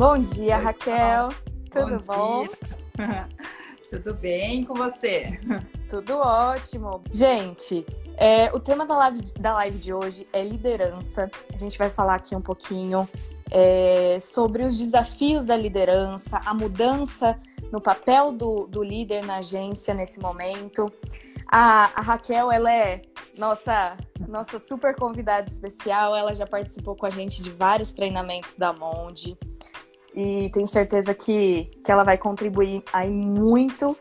Bom dia, Oi, Raquel. Tudo bom? bom? Tudo bem com você? Tudo ótimo. Gente, é, o tema da live, da live de hoje é liderança. A gente vai falar aqui um pouquinho é, sobre os desafios da liderança, a mudança no papel do, do líder na agência nesse momento. A, a, Raquel, ela é nossa, nossa super convidada especial. Ela já participou com a gente de vários treinamentos da Monde. E tenho certeza que, que ela vai contribuir aí muito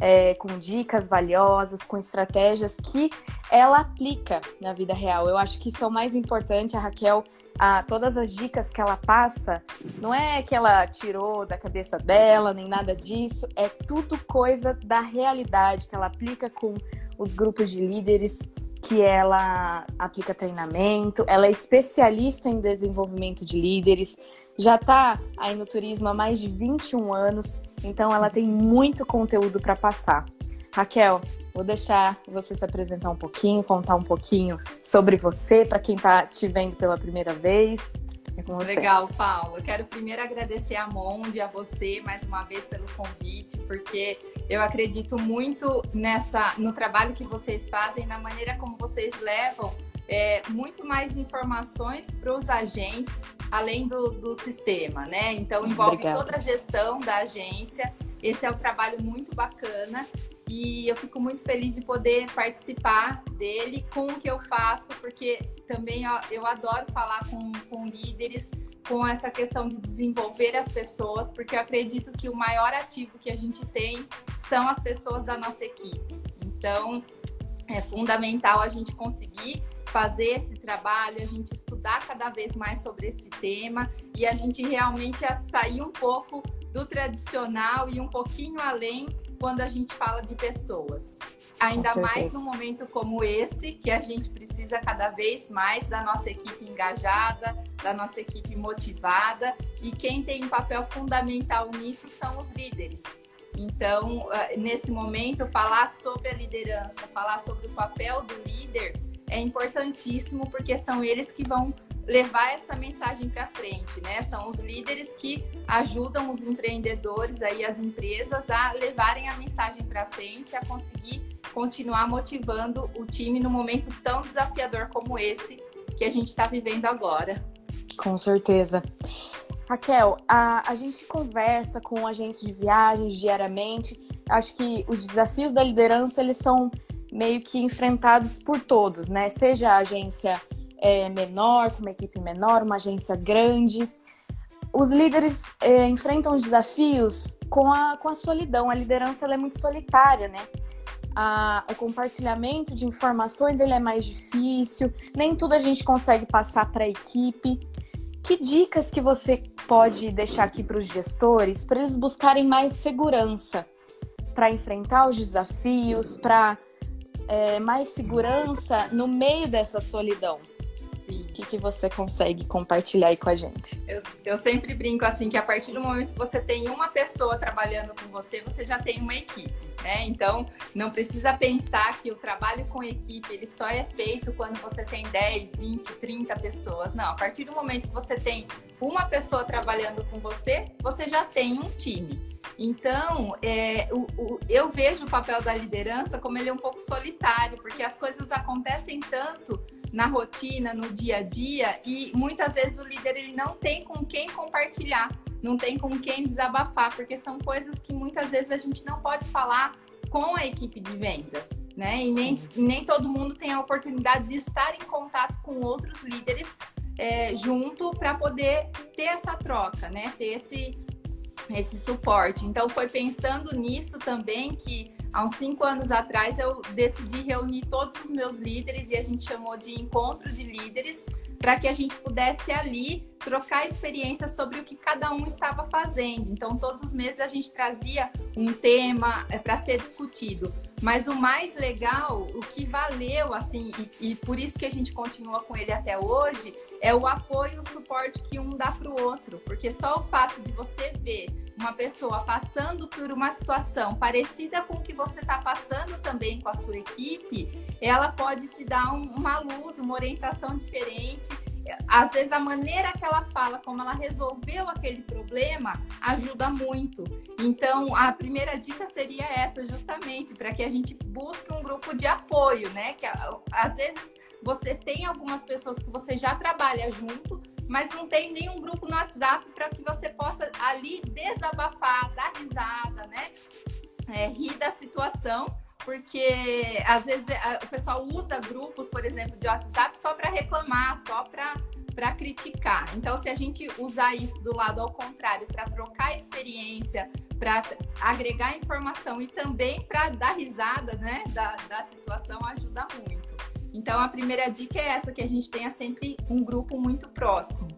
é, com dicas valiosas, com estratégias que ela aplica na vida real. Eu acho que isso é o mais importante. A Raquel a, todas as dicas que ela passa, não é que ela tirou da cabeça dela, nem nada disso, é tudo coisa da realidade que ela aplica com os grupos de líderes que ela aplica treinamento, ela é especialista em desenvolvimento de líderes, já está aí no turismo há mais de 21 anos, então ela tem muito conteúdo para passar. Raquel, Vou deixar você se apresentar um pouquinho, contar um pouquinho sobre você, para quem está te vendo pela primeira vez. É Legal, Paulo. Eu quero primeiro agradecer a Monde, a você mais uma vez pelo convite, porque eu acredito muito nessa no trabalho que vocês fazem, na maneira como vocês levam é, muito mais informações para os agentes, além do, do sistema, né? Então envolve Obrigada. toda a gestão da agência. Esse é um trabalho muito bacana e eu fico muito feliz de poder participar dele com o que eu faço, porque também eu adoro falar com, com líderes com essa questão de desenvolver as pessoas, porque eu acredito que o maior ativo que a gente tem são as pessoas da nossa equipe. Então, é fundamental a gente conseguir fazer esse trabalho, a gente estudar cada vez mais sobre esse tema e a gente realmente sair um pouco do tradicional e um pouquinho além quando a gente fala de pessoas. Ainda mais num momento como esse, que a gente precisa cada vez mais da nossa equipe engajada, da nossa equipe motivada, e quem tem um papel fundamental nisso são os líderes. Então, ah, nesse momento, falar sobre a liderança, falar sobre o papel do líder é importantíssimo, porque são eles que vão levar essa mensagem para frente, né? São os líderes que ajudam os empreendedores aí as empresas a levarem a mensagem para frente, a conseguir continuar motivando o time no momento tão desafiador como esse que a gente está vivendo agora. Com certeza. Raquel, a, a gente conversa com agentes de viagens diariamente. Acho que os desafios da liderança eles são meio que enfrentados por todos, né? Seja a agência é, menor, com uma equipe menor, uma agência grande. Os líderes é, enfrentam desafios com a, com a solidão. A liderança é muito solitária, né? A, o compartilhamento de informações ele é mais difícil, nem tudo a gente consegue passar para a equipe. Que dicas que você pode deixar aqui para os gestores para eles buscarem mais segurança para enfrentar os desafios, para é, mais segurança no meio dessa solidão? O que, que você consegue compartilhar aí com a gente? Eu, eu sempre brinco assim que a partir do momento que você tem uma pessoa trabalhando com você, você já tem uma equipe, né? Então não precisa pensar que o trabalho com equipe ele só é feito quando você tem 10, 20, 30 pessoas. Não, a partir do momento que você tem uma pessoa trabalhando com você, você já tem um time. Então, é, o, o, eu vejo o papel da liderança como ele é um pouco solitário, porque as coisas acontecem tanto na rotina, no dia a dia, e muitas vezes o líder ele não tem com quem compartilhar, não tem com quem desabafar, porque são coisas que muitas vezes a gente não pode falar com a equipe de vendas, né? E nem, nem todo mundo tem a oportunidade de estar em contato com outros líderes é, junto para poder ter essa troca, né? Ter esse, esse suporte. Então, foi pensando nisso também que há uns cinco anos atrás eu decidi reunir todos os meus líderes e a gente chamou de encontro de líderes para que a gente pudesse ali trocar experiências sobre o que cada um estava fazendo. Então, todos os meses a gente trazia um tema é, para ser discutido. Mas o mais legal, o que valeu, assim, e, e por isso que a gente continua com ele até hoje, é o apoio, o suporte que um dá para o outro. Porque só o fato de você ver uma pessoa passando por uma situação parecida com o que você está passando também com a sua equipe, ela pode te dar um, uma luz, uma orientação diferente. às vezes a maneira que ela fala, como ela resolveu aquele problema, ajuda muito. Então, a primeira dica seria essa, justamente, para que a gente busque um grupo de apoio, né? Que às vezes você tem algumas pessoas que você já trabalha junto, mas não tem nenhum grupo no WhatsApp para que você possa ali desabafar, dar risada, né? É, rir da situação porque às vezes o pessoal usa grupos, por exemplo, de WhatsApp só para reclamar, só para criticar. Então, se a gente usar isso do lado ao contrário, para trocar experiência, para agregar informação e também para dar risada né, da, da situação, ajuda muito. Então, a primeira dica é essa, que a gente tenha sempre um grupo muito próximo.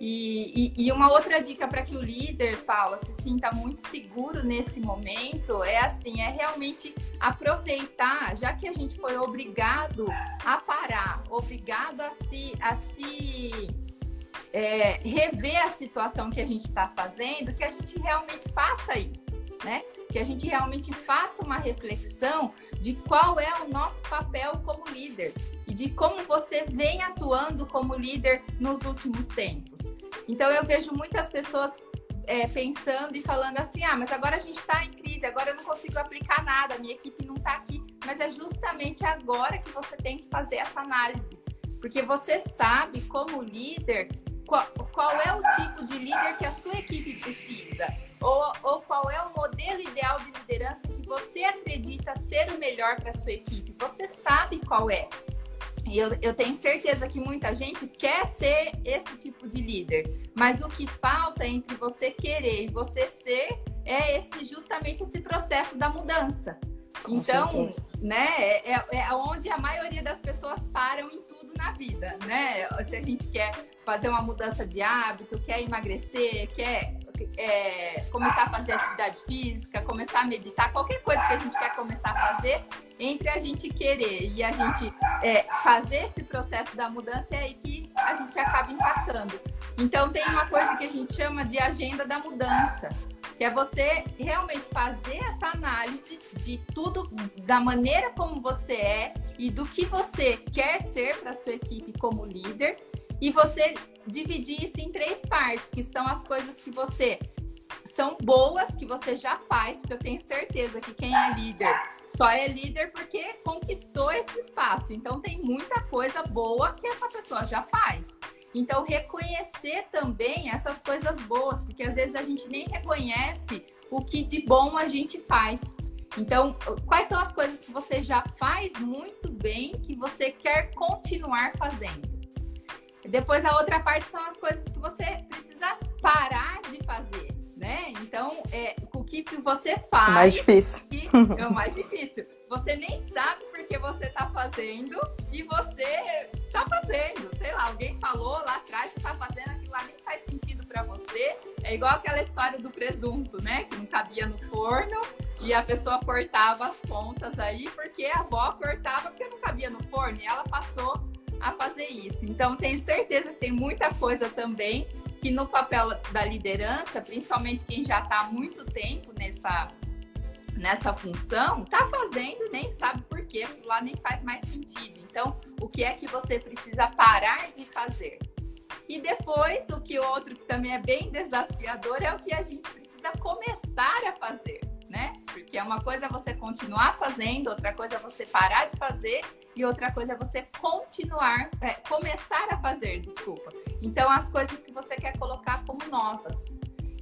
E, e, e, uma outra dica para que o líder, Paula, se sinta muito seguro nesse momento é assim, é realmente aproveitar, já que a gente foi obrigado a parar, obrigado a se, a se é, rever a situação que a gente está fazendo, que a gente realmente faça isso, né? Que a gente realmente faça uma reflexão de qual é o nosso papel como líder e de como você vem atuando como líder nos últimos tempos. Então eu vejo muitas pessoas é, pensando e falando assim: ah, mas agora a gente está em crise, agora eu não consigo aplicar nada, minha equipe não está aqui. Mas é justamente agora que você tem que fazer essa análise, porque você sabe, como líder, qual, qual é o tipo de líder que a sua equipe precisa, ou, ou qual é o modelo ideal de liderança que você acredita ser o melhor para a sua equipe. Você sabe qual é. E eu, eu, tenho certeza que muita gente quer ser esse tipo de líder, mas o que falta entre você querer e você ser é esse justamente esse processo da mudança. Com então, certeza. né, é, é, é onde a maioria das pessoas param em tudo na vida, né? Se a gente quer fazer uma mudança de hábito, quer emagrecer, quer é, começar a fazer atividade física, começar a meditar, qualquer coisa que a gente quer começar a fazer, entre a gente querer e a gente é, fazer esse processo da mudança, é aí que a gente acaba impactando. Então, tem uma coisa que a gente chama de agenda da mudança, que é você realmente fazer essa análise de tudo, da maneira como você é e do que você quer ser para sua equipe como líder e você dividir isso em três partes, que são as coisas que você são boas que você já faz, porque eu tenho certeza que quem é líder só é líder porque conquistou esse espaço. Então tem muita coisa boa que essa pessoa já faz. Então reconhecer também essas coisas boas, porque às vezes a gente nem reconhece o que de bom a gente faz. Então, quais são as coisas que você já faz muito bem que você quer continuar fazendo? Depois a outra parte são as coisas que você precisa parar de fazer, né? Então, é, o que, que você faz. O mais difícil. é o mais difícil. Você nem sabe porque você está fazendo e você está fazendo. Sei lá, alguém falou lá atrás, você está fazendo aquilo lá, nem faz sentido para você. É igual aquela história do presunto, né? Que não cabia no forno e a pessoa cortava as pontas aí porque a avó cortava porque não cabia no forno e ela passou isso. Então, tenho certeza que tem muita coisa também que no papel da liderança, principalmente quem já está há muito tempo nessa, nessa função, está fazendo e nem sabe por quê, lá nem faz mais sentido. Então, o que é que você precisa parar de fazer? E depois, o que outro que também é bem desafiador é o que a gente precisa começar a fazer né? Porque é uma coisa é você continuar fazendo, outra coisa é você parar de fazer e outra coisa é você continuar, é, começar a fazer, desculpa. Então, as coisas que você quer colocar como novas.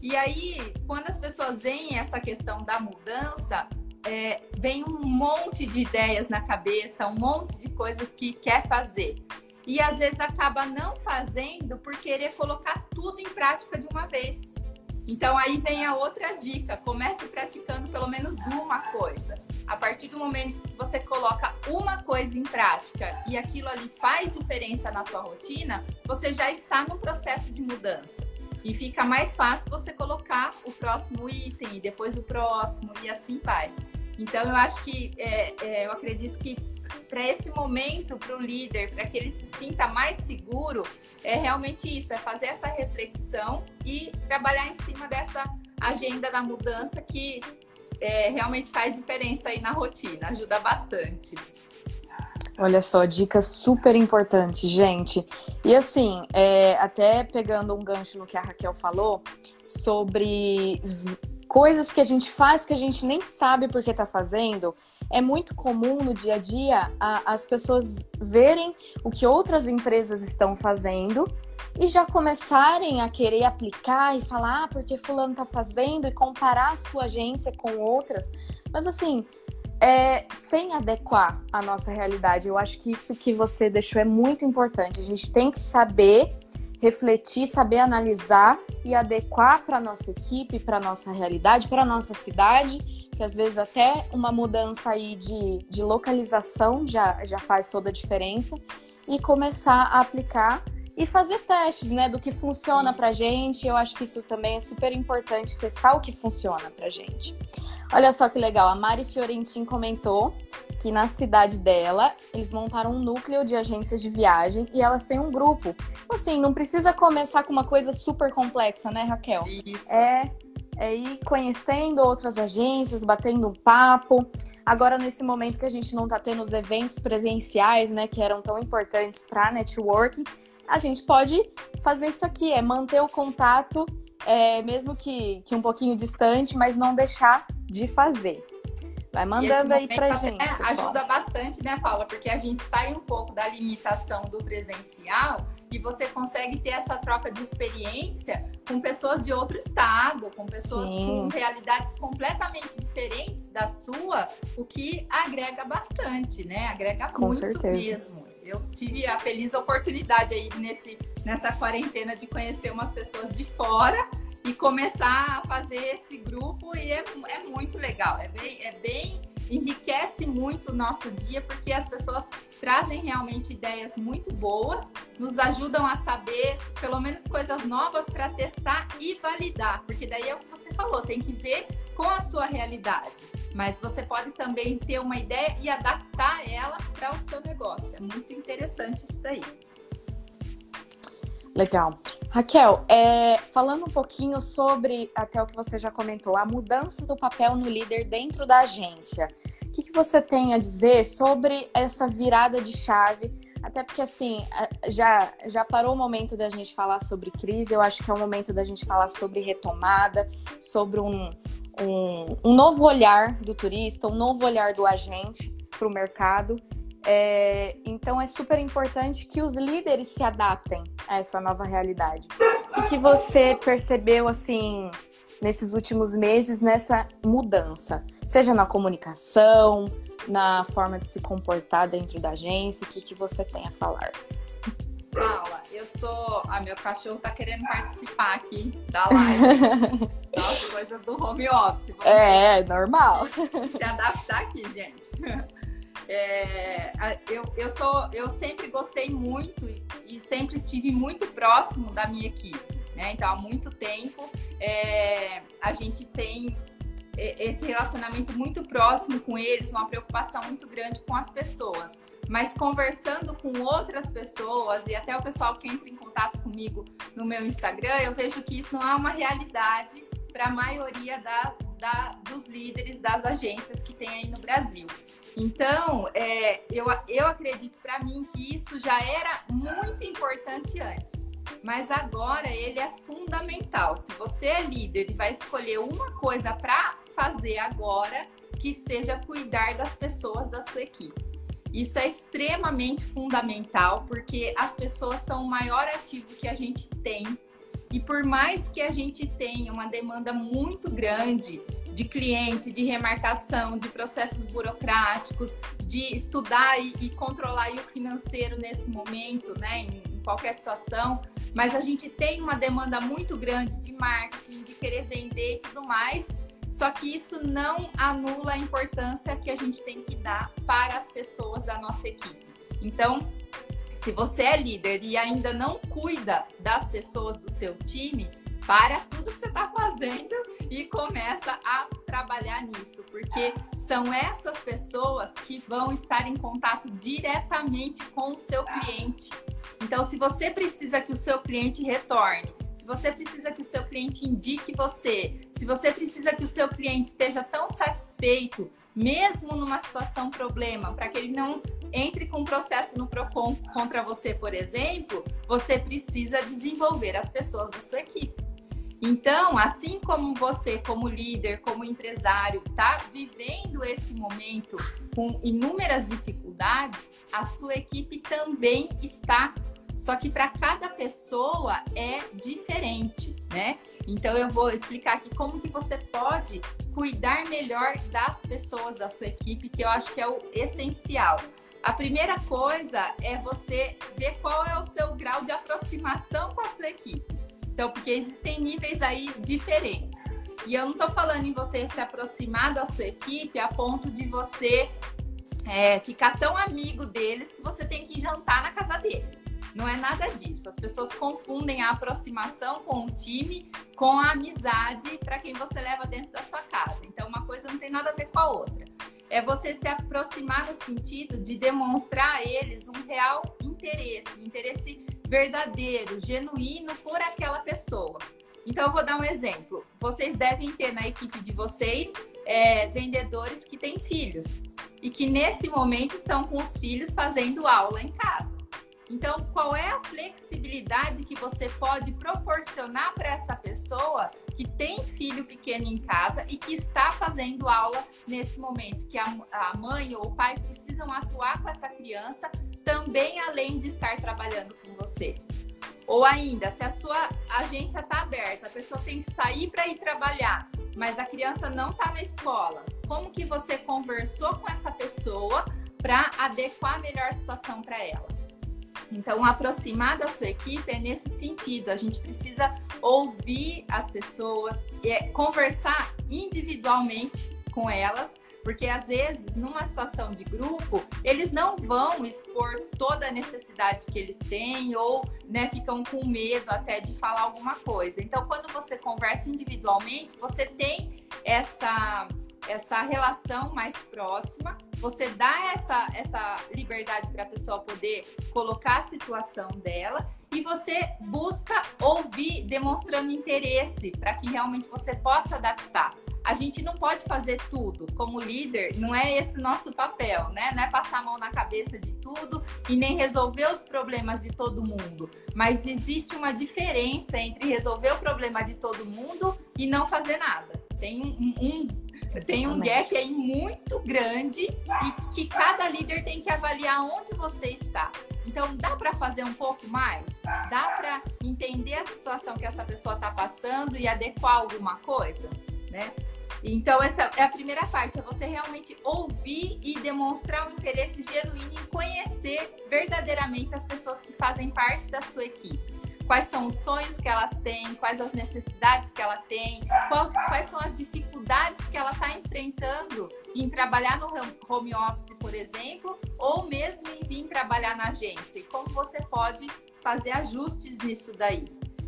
E aí, quando as pessoas veem essa questão da mudança, é, vem um monte de ideias na cabeça, um monte de coisas que quer fazer. E às vezes acaba não fazendo por querer colocar tudo em prática de uma vez. Então aí vem a outra dica: comece praticando pelo menos uma coisa. A partir do momento que você coloca uma coisa em prática e aquilo ali faz diferença na sua rotina, você já está no processo de mudança. E fica mais fácil você colocar o próximo item e depois o próximo e assim vai. Então eu acho que é, é, eu acredito que para esse momento, para o líder, para que ele se sinta mais seguro, é realmente isso: é fazer essa reflexão e trabalhar em cima dessa agenda da mudança que é, realmente faz diferença aí na rotina, ajuda bastante. Olha só, dicas super importantes, gente. E assim, é, até pegando um gancho no que a Raquel falou sobre coisas que a gente faz que a gente nem sabe porque está fazendo. É muito comum no dia a dia a, as pessoas verem o que outras empresas estão fazendo e já começarem a querer aplicar e falar, ah, porque fulano está fazendo e comparar a sua agência com outras. Mas assim, é, sem adequar a nossa realidade. Eu acho que isso que você deixou é muito importante. A gente tem que saber refletir, saber analisar e adequar para nossa equipe, para nossa realidade, para nossa cidade, que às vezes até uma mudança aí de, de localização já, já faz toda a diferença e começar a aplicar e fazer testes, né, do que funciona para gente. Eu acho que isso também é super importante testar o que funciona para gente. Olha só que legal, a Mari Fiorentin comentou que na cidade dela eles montaram um núcleo de agências de viagem e elas têm um grupo. Assim, não precisa começar com uma coisa super complexa, né, Raquel? Isso. É, é ir conhecendo outras agências, batendo um papo. Agora, nesse momento que a gente não está tendo os eventos presenciais, né, que eram tão importantes para networking, a gente pode fazer isso aqui, é manter o contato, é, mesmo que, que um pouquinho distante, mas não deixar de fazer. Vai mandando aí pra gente. Ajuda bastante, né, Paula? Porque a gente sai um pouco da limitação do presencial e você consegue ter essa troca de experiência com pessoas de outro estado, com pessoas Sim. com realidades completamente diferentes da sua, o que agrega bastante, né? Agrega com muito certeza. mesmo. Eu tive a feliz oportunidade aí nesse, nessa quarentena de conhecer umas pessoas de fora e começar a fazer esse grupo e é, é muito legal, é bem, é bem muito o nosso dia porque as pessoas trazem realmente ideias muito boas, nos ajudam a saber pelo menos coisas novas para testar e validar, porque daí é o que você falou, tem que ver com a sua realidade. Mas você pode também ter uma ideia e adaptar ela para o seu negócio. É muito interessante isso daí. Legal. Raquel, é, falando um pouquinho sobre até o que você já comentou, a mudança do papel no líder dentro da agência. O que, que você tem a dizer sobre essa virada de chave? Até porque, assim, já, já parou o momento da gente falar sobre crise, eu acho que é o momento da gente falar sobre retomada, sobre um, um, um novo olhar do turista, um novo olhar do agente para o mercado. É, então é super importante que os líderes se adaptem a essa nova realidade. O que você percebeu assim nesses últimos meses nessa mudança, seja na comunicação, na forma de se comportar dentro da agência, o que, que você tem a falar? Paula, eu sou. Ah, meu cachorro tá querendo participar aqui da live. São as coisas do home office. é, normal. Se adaptar aqui, gente. É, eu, eu, sou, eu sempre gostei muito e sempre estive muito próximo da minha equipe. Né? Então, há muito tempo é, a gente tem esse relacionamento muito próximo com eles, uma preocupação muito grande com as pessoas. Mas conversando com outras pessoas e até o pessoal que entra em contato comigo no meu Instagram, eu vejo que isso não é uma realidade para a maioria da, da, dos líderes das agências que tem aí no Brasil. Então, é, eu, eu acredito para mim que isso já era muito importante antes. Mas agora ele é fundamental. Se você é líder e vai escolher uma coisa para fazer agora, que seja cuidar das pessoas da sua equipe. Isso é extremamente fundamental porque as pessoas são o maior ativo que a gente tem e por mais que a gente tenha uma demanda muito grande de cliente, de remarcação, de processos burocráticos, de estudar e, e controlar o financeiro nesse momento, né, em, em qualquer situação, mas a gente tem uma demanda muito grande de marketing, de querer vender e tudo mais. Só que isso não anula a importância que a gente tem que dar para as pessoas da nossa equipe. Então, se você é líder e ainda não cuida das pessoas do seu time, para tudo que você está fazendo e começa a trabalhar nisso, porque são essas pessoas que vão estar em contato diretamente com o seu cliente. Então, se você precisa que o seu cliente retorne, se você precisa que o seu cliente indique você, se você precisa que o seu cliente esteja tão satisfeito, mesmo numa situação problema, para que ele não entre com um processo no Procon contra você, por exemplo, você precisa desenvolver as pessoas da sua equipe. Então, assim como você, como líder, como empresário, está vivendo esse momento com inúmeras dificuldades, a sua equipe também está. Só que para cada pessoa é diferente, né? Então eu vou explicar aqui como que você pode cuidar melhor das pessoas da sua equipe, que eu acho que é o essencial. A primeira coisa é você ver qual é o seu grau de aproximação com a sua equipe. Então, porque existem níveis aí diferentes. E eu não estou falando em você se aproximar da sua equipe a ponto de você é, ficar tão amigo deles que você tem que jantar na casa deles. Não é nada disso. As pessoas confundem a aproximação com o time com a amizade para quem você leva dentro da sua casa. Então, uma coisa não tem nada a ver com a outra. É você se aproximar no sentido de demonstrar a eles um real interesse, um interesse verdadeiro, genuíno por aquela pessoa. Então, eu vou dar um exemplo. Vocês devem ter na equipe de vocês é, vendedores que têm filhos e que nesse momento estão com os filhos fazendo aula em casa. Então, qual é a flexibilidade que você pode proporcionar para essa pessoa que tem filho pequeno em casa e que está fazendo aula nesse momento, que a, a mãe ou o pai precisam atuar com essa criança também além de estar trabalhando com você? Ou ainda, se a sua agência está aberta, a pessoa tem que sair para ir trabalhar, mas a criança não está na escola, como que você conversou com essa pessoa para adequar a melhor situação para ela? Então, aproximar da sua equipe é nesse sentido. A gente precisa ouvir as pessoas, é, conversar individualmente com elas, porque às vezes, numa situação de grupo, eles não vão expor toda a necessidade que eles têm ou né, ficam com medo até de falar alguma coisa. Então, quando você conversa individualmente, você tem essa essa relação mais próxima, você dá essa, essa liberdade para a pessoa poder colocar a situação dela e você busca ouvir, demonstrando interesse para que realmente você possa adaptar. A gente não pode fazer tudo como líder, não é esse nosso papel, né? Não é passar a mão na cabeça de tudo e nem resolver os problemas de todo mundo. Mas existe uma diferença entre resolver o problema de todo mundo e não fazer nada. Tem um, um tem um gap aí muito grande e que cada líder tem que avaliar onde você está. Então, dá para fazer um pouco mais? Dá para entender a situação que essa pessoa está passando e adequar alguma coisa, né? Então, essa é a primeira parte, é você realmente ouvir e demonstrar um interesse genuíno em conhecer verdadeiramente as pessoas que fazem parte da sua equipe quais são os sonhos que elas têm, quais as necessidades que ela tem, qual, quais são as dificuldades que ela está enfrentando em trabalhar no home office, por exemplo, ou mesmo em vir trabalhar na agência. Como você pode fazer ajustes nisso daí.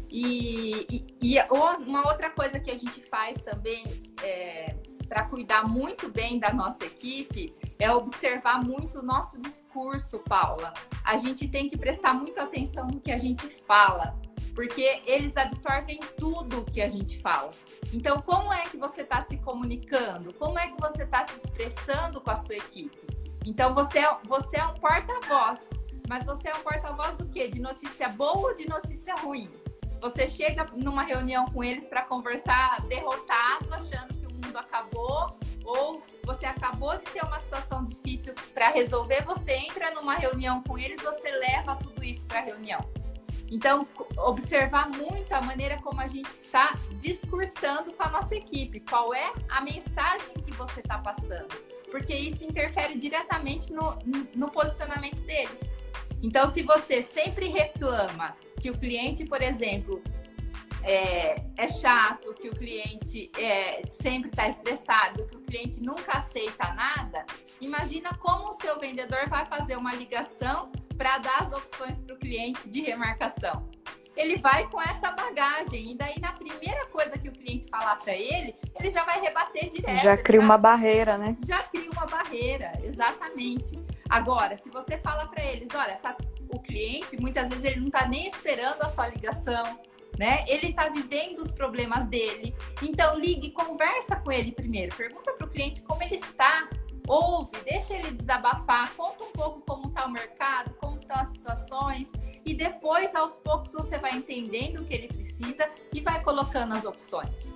E, e, e uma outra coisa que a gente faz também é, para cuidar muito bem da nossa equipe é observar muito o nosso discurso, Paula. A gente tem que prestar muita atenção no que a gente fala, porque eles absorvem tudo que a gente fala. Então, como é que você está se comunicando? Como é que você está se expressando com a sua equipe? Então, você é, você é um porta-voz, mas você é um porta-voz do quê? De notícia boa ou de notícia ruim? Você chega numa reunião com eles para conversar derrotado, achando o mundo acabou, ou você acabou de ter uma situação difícil para resolver, você entra numa reunião com eles, você leva tudo isso para a reunião. Então, observar muito a maneira como a gente está discursando com a nossa equipe, qual é a mensagem que você está passando, porque isso interfere diretamente no, no posicionamento deles. Então, se você sempre reclama que o cliente, por exemplo, é, é chato, que o cliente é, sempre está estressado, que o cliente nunca aceita nada, imagina como o seu vendedor vai fazer uma ligação para dar as opções para o cliente de remarcação. Ele vai com essa bagagem, e daí na primeira coisa que o cliente falar para ele, ele já vai rebater direto. Já cria uma barreira, né? Já cria uma barreira, exatamente. Agora, se você fala para eles, olha, tá, o cliente, muitas vezes ele não está nem esperando a sua ligação, né? Ele está vivendo os problemas dele. Então, ligue, conversa com ele primeiro. Pergunta para o cliente como ele está. ouve, deixa ele desabafar, conta um pouco como está o mercado, como estão as situações, e depois, aos poucos, você vai entendendo o que ele precisa e vai colocando as opções.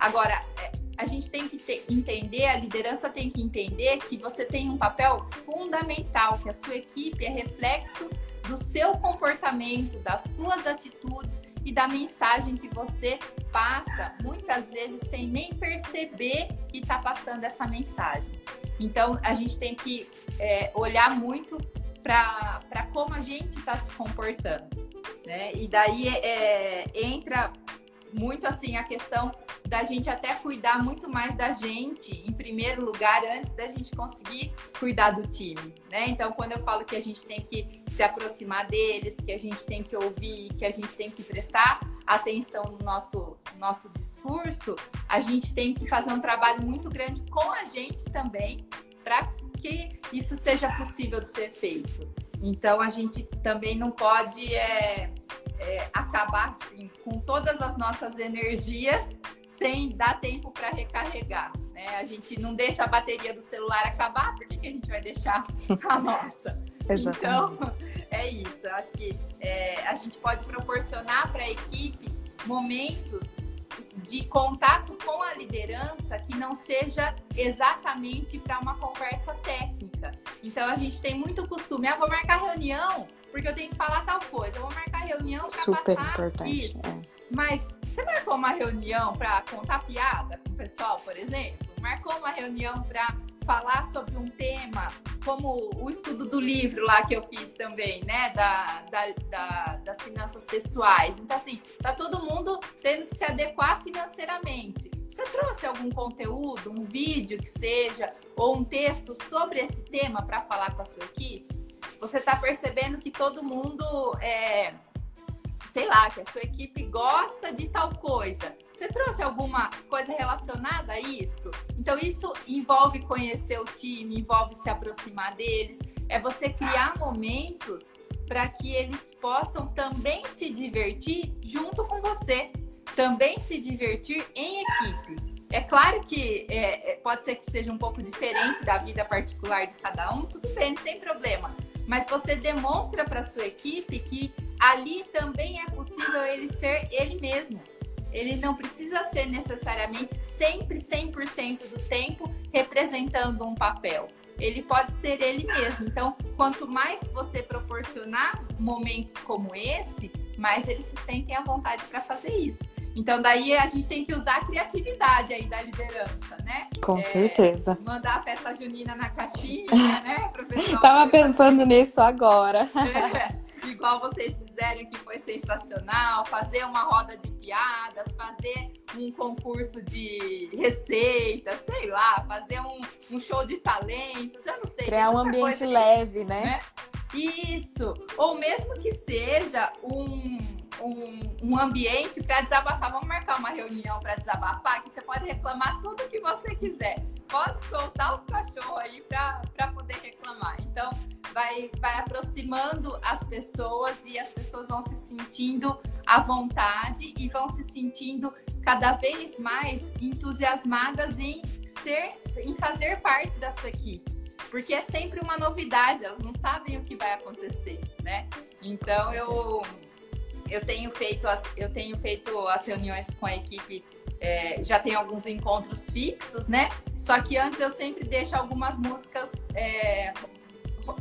Agora, é, a gente tem que ter, entender, a liderança tem que entender que você tem um papel fundamental, que a sua equipe é reflexo do seu comportamento, das suas atitudes e da mensagem que você passa, muitas vezes sem nem perceber que está passando essa mensagem. Então, a gente tem que é, olhar muito para como a gente está se comportando. Né? E daí é, entra muito assim a questão da gente até cuidar muito mais da gente em primeiro lugar antes da gente conseguir cuidar do time, né? Então, quando eu falo que a gente tem que se aproximar deles, que a gente tem que ouvir, que a gente tem que prestar atenção no nosso nosso discurso, a gente tem que fazer um trabalho muito grande com a gente também para que isso seja possível de ser feito. Então, a gente também não pode é, é, acabar assim, com todas as nossas energias sem dar tempo para recarregar. Né? A gente não deixa a bateria do celular acabar, por que, a gente vai deixar a nossa? então, é isso. Acho que é, a gente pode proporcionar para a equipe momentos de contato com a liderança que não seja exatamente para uma conversa técnica. Então a gente tem muito costume, ah, vou marcar reunião porque eu tenho que falar tal coisa, eu vou marcar reunião para passar importante, isso. É. Mas você marcou uma reunião para contar piada com o pessoal, por exemplo? Marcou uma reunião para falar sobre um tema, como o estudo do livro lá que eu fiz também, né? Da, da, da, das finanças pessoais. Então, assim, tá todo mundo tendo que se adequar financeiramente. Você trouxe algum conteúdo, um vídeo que seja, ou um texto sobre esse tema para falar com a sua equipe? Você está percebendo que todo mundo é sei lá, que a sua equipe gosta de tal coisa. Você trouxe alguma coisa relacionada a isso? Então, isso envolve conhecer o time, envolve se aproximar deles, é você criar momentos para que eles possam também se divertir junto com você, também se divertir em equipe. É claro que é, é pode ser que seja um pouco diferente da vida particular de cada um, tudo bem, não tem problema. Mas você demonstra para sua equipe que ali também é possível ele ser ele mesmo. Ele não precisa ser necessariamente sempre 100% do tempo representando um papel. Ele pode ser ele mesmo. Então, quanto mais você proporcionar momentos como esse, mais eles se sentem à vontade para fazer isso. Então, daí a gente tem que usar a criatividade aí da liderança, né? Com é, certeza. Mandar a festa junina na caixinha, né, professor? Tava pensando nisso agora. É igual vocês fizeram, que foi sensacional, fazer uma roda de piadas, fazer um concurso de receitas, sei lá, fazer um, um show de talentos, eu não sei. Criar um ambiente leve, né? né? Isso! Ou mesmo que seja um, um, um ambiente para desabafar. Vamos marcar uma reunião para desabafar, que você pode reclamar tudo que você quiser. Pode soltar os cachorros aí para poder reclamar. Então, vai, vai aproximando as pessoas e as pessoas vão se sentindo à vontade e vão se sentindo cada vez mais entusiasmadas em ser, em fazer parte da sua equipe porque é sempre uma novidade, elas não sabem o que vai acontecer, né? Então eu eu tenho feito as, eu tenho feito as reuniões com a equipe é, já tem alguns encontros fixos, né? Só que antes eu sempre deixo algumas músicas é,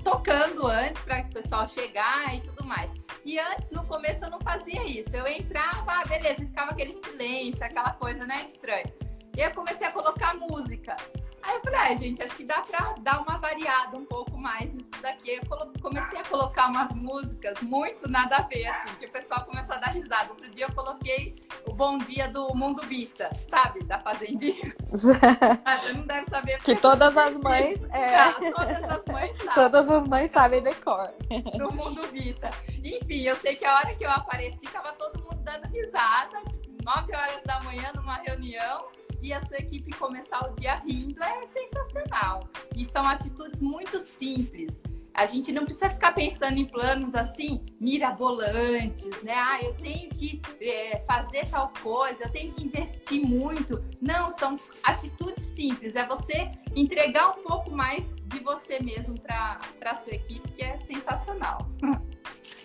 tocando antes para o pessoal chegar e tudo mais. E antes, no começo, eu não fazia isso. Eu entrava, ah, beleza, ficava aquele silêncio, aquela coisa, né, estranha. E eu comecei a colocar música. Aí eu falei, ah, gente, acho que dá pra dar uma variada um pouco mais nisso daqui. Eu comecei a colocar umas músicas muito nada a ver, assim, que o pessoal começou a dar risada. Outro dia eu coloquei o Bom Dia do Mundo Bita, sabe? Da Fazendinha. ah, você não deve saber. Que todas as mães. É... Ah, todas as mães sabem. Todas as mães sabem decor. Do Mundo Bita. Enfim, eu sei que a hora que eu apareci, tava todo mundo dando risada. 9 horas da manhã numa reunião e a sua equipe começar o dia rindo é sensacional. E são atitudes muito simples. A gente não precisa ficar pensando em planos assim mirabolantes, né? Ah, eu tenho que é, fazer tal coisa, eu tenho que investir muito. Não, são atitudes simples. É você entregar um pouco mais de você mesmo para a sua equipe, que é sensacional.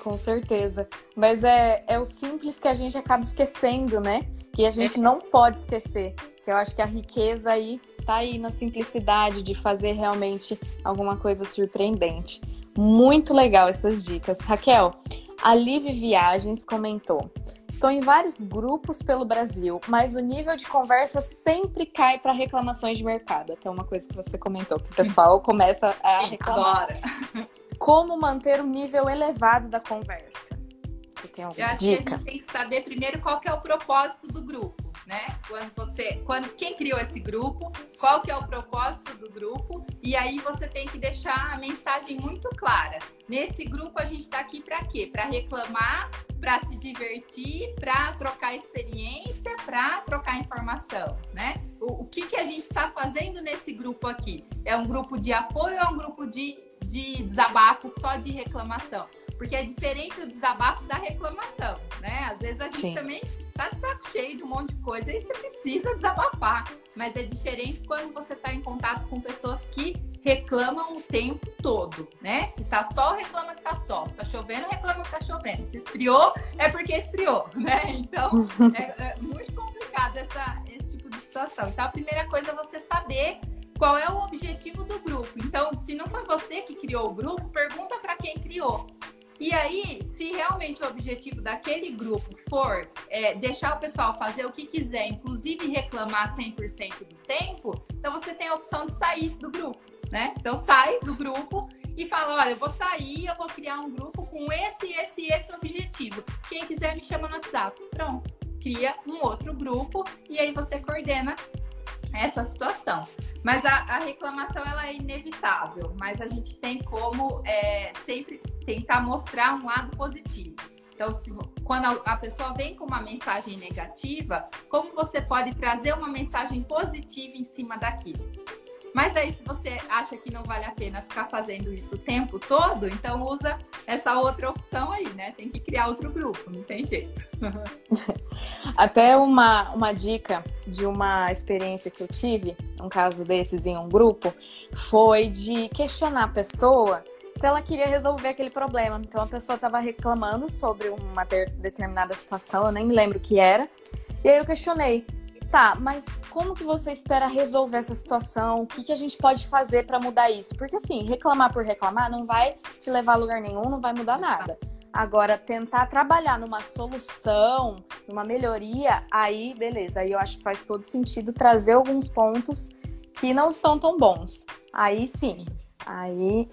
Com certeza. Mas é, é o simples que a gente acaba esquecendo, né? Que a gente é. não pode esquecer. Eu acho que a riqueza aí tá aí na simplicidade de fazer realmente alguma coisa surpreendente. Muito legal essas dicas. Raquel, a Live Viagens comentou: Estou em vários grupos pelo Brasil, mas o nível de conversa sempre cai para reclamações de mercado. Até uma coisa que você comentou, que o pessoal começa a reclamar. Agora. Como manter o nível elevado da conversa? Você tem alguma Eu acho dica? que a gente tem que saber primeiro qual que é o propósito do grupo né? Quando você, quando quem criou esse grupo, qual que é o propósito do grupo e aí você tem que deixar a mensagem muito clara. Nesse grupo a gente está aqui para quê? Para reclamar, para se divertir, para trocar experiência, para trocar informação, né? O, o que que a gente está fazendo nesse grupo aqui? É um grupo de apoio é um grupo de de desabafo só de reclamação? Porque é diferente o desabafo da reclamação, né? Às vezes a gente Sim. também tá de saco cheio de um monte de coisa e você precisa desabafar. Mas é diferente quando você está em contato com pessoas que reclamam o tempo todo, né? Se tá sol, reclama que tá sol. Se tá chovendo, reclama que tá chovendo. Se esfriou, é porque esfriou, né? Então, é, é muito complicado essa, esse tipo de situação. Então, a primeira coisa é você saber qual é o objetivo do grupo. Então, se não foi você que criou o grupo, pergunta para quem criou. E aí, se realmente o objetivo daquele grupo for é, deixar o pessoal fazer o que quiser, inclusive reclamar 100% do tempo, então você tem a opção de sair do grupo, né? Então sai do grupo e fala, olha, eu vou sair, eu vou criar um grupo com esse, esse, esse objetivo. Quem quiser me chama no WhatsApp. Pronto. Cria um outro grupo e aí você coordena essa situação. Mas a, a, reclamação ela é inevitável, mas a gente tem como é, sempre tentar mostrar um lado positivo. Então, se, quando a, a, pessoa vem com uma mensagem negativa, como você pode trazer uma mensagem positiva em cima daquilo? Mas aí, se você acha que não vale a pena ficar fazendo isso o tempo todo, então usa essa outra opção aí, né? Tem que criar outro grupo, não tem jeito. Até uma, uma dica de uma experiência que eu tive, um caso desses em um grupo, foi de questionar a pessoa se ela queria resolver aquele problema. Então a pessoa estava reclamando sobre uma determinada situação, eu nem me lembro o que era. E aí eu questionei: Tá, mas como que você espera resolver essa situação? O que, que a gente pode fazer para mudar isso? Porque assim, reclamar por reclamar não vai te levar a lugar nenhum, não vai mudar nada. Agora, tentar trabalhar numa solução, numa melhoria, aí beleza, aí eu acho que faz todo sentido trazer alguns pontos que não estão tão bons. Aí sim, aí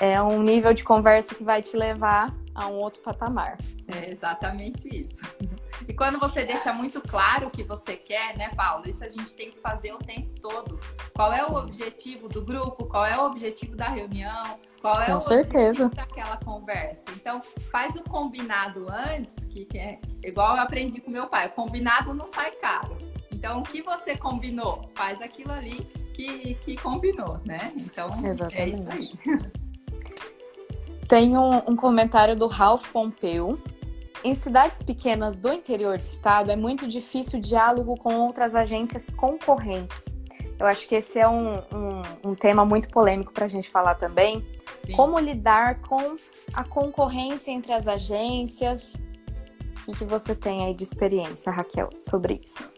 é um nível de conversa que vai te levar a um outro patamar. É exatamente isso. E quando você deixa muito claro o que você quer, né, Paulo? Isso a gente tem que fazer o tempo todo. Qual é Sim. o objetivo do grupo? Qual é o objetivo da reunião? Qual é Com o certeza. objetivo daquela conversa? Então, faz o combinado antes, que, que é igual eu aprendi com meu pai, o combinado não sai caro. Então, o que você combinou? Faz aquilo ali que, que combinou, né? Então, Exatamente. é isso aí. Tem um, um comentário do Ralph Pompeu, em cidades pequenas do interior do estado, é muito difícil o diálogo com outras agências concorrentes. Eu acho que esse é um, um, um tema muito polêmico para a gente falar também. Sim. Como lidar com a concorrência entre as agências? O que, que você tem aí de experiência, Raquel, sobre isso?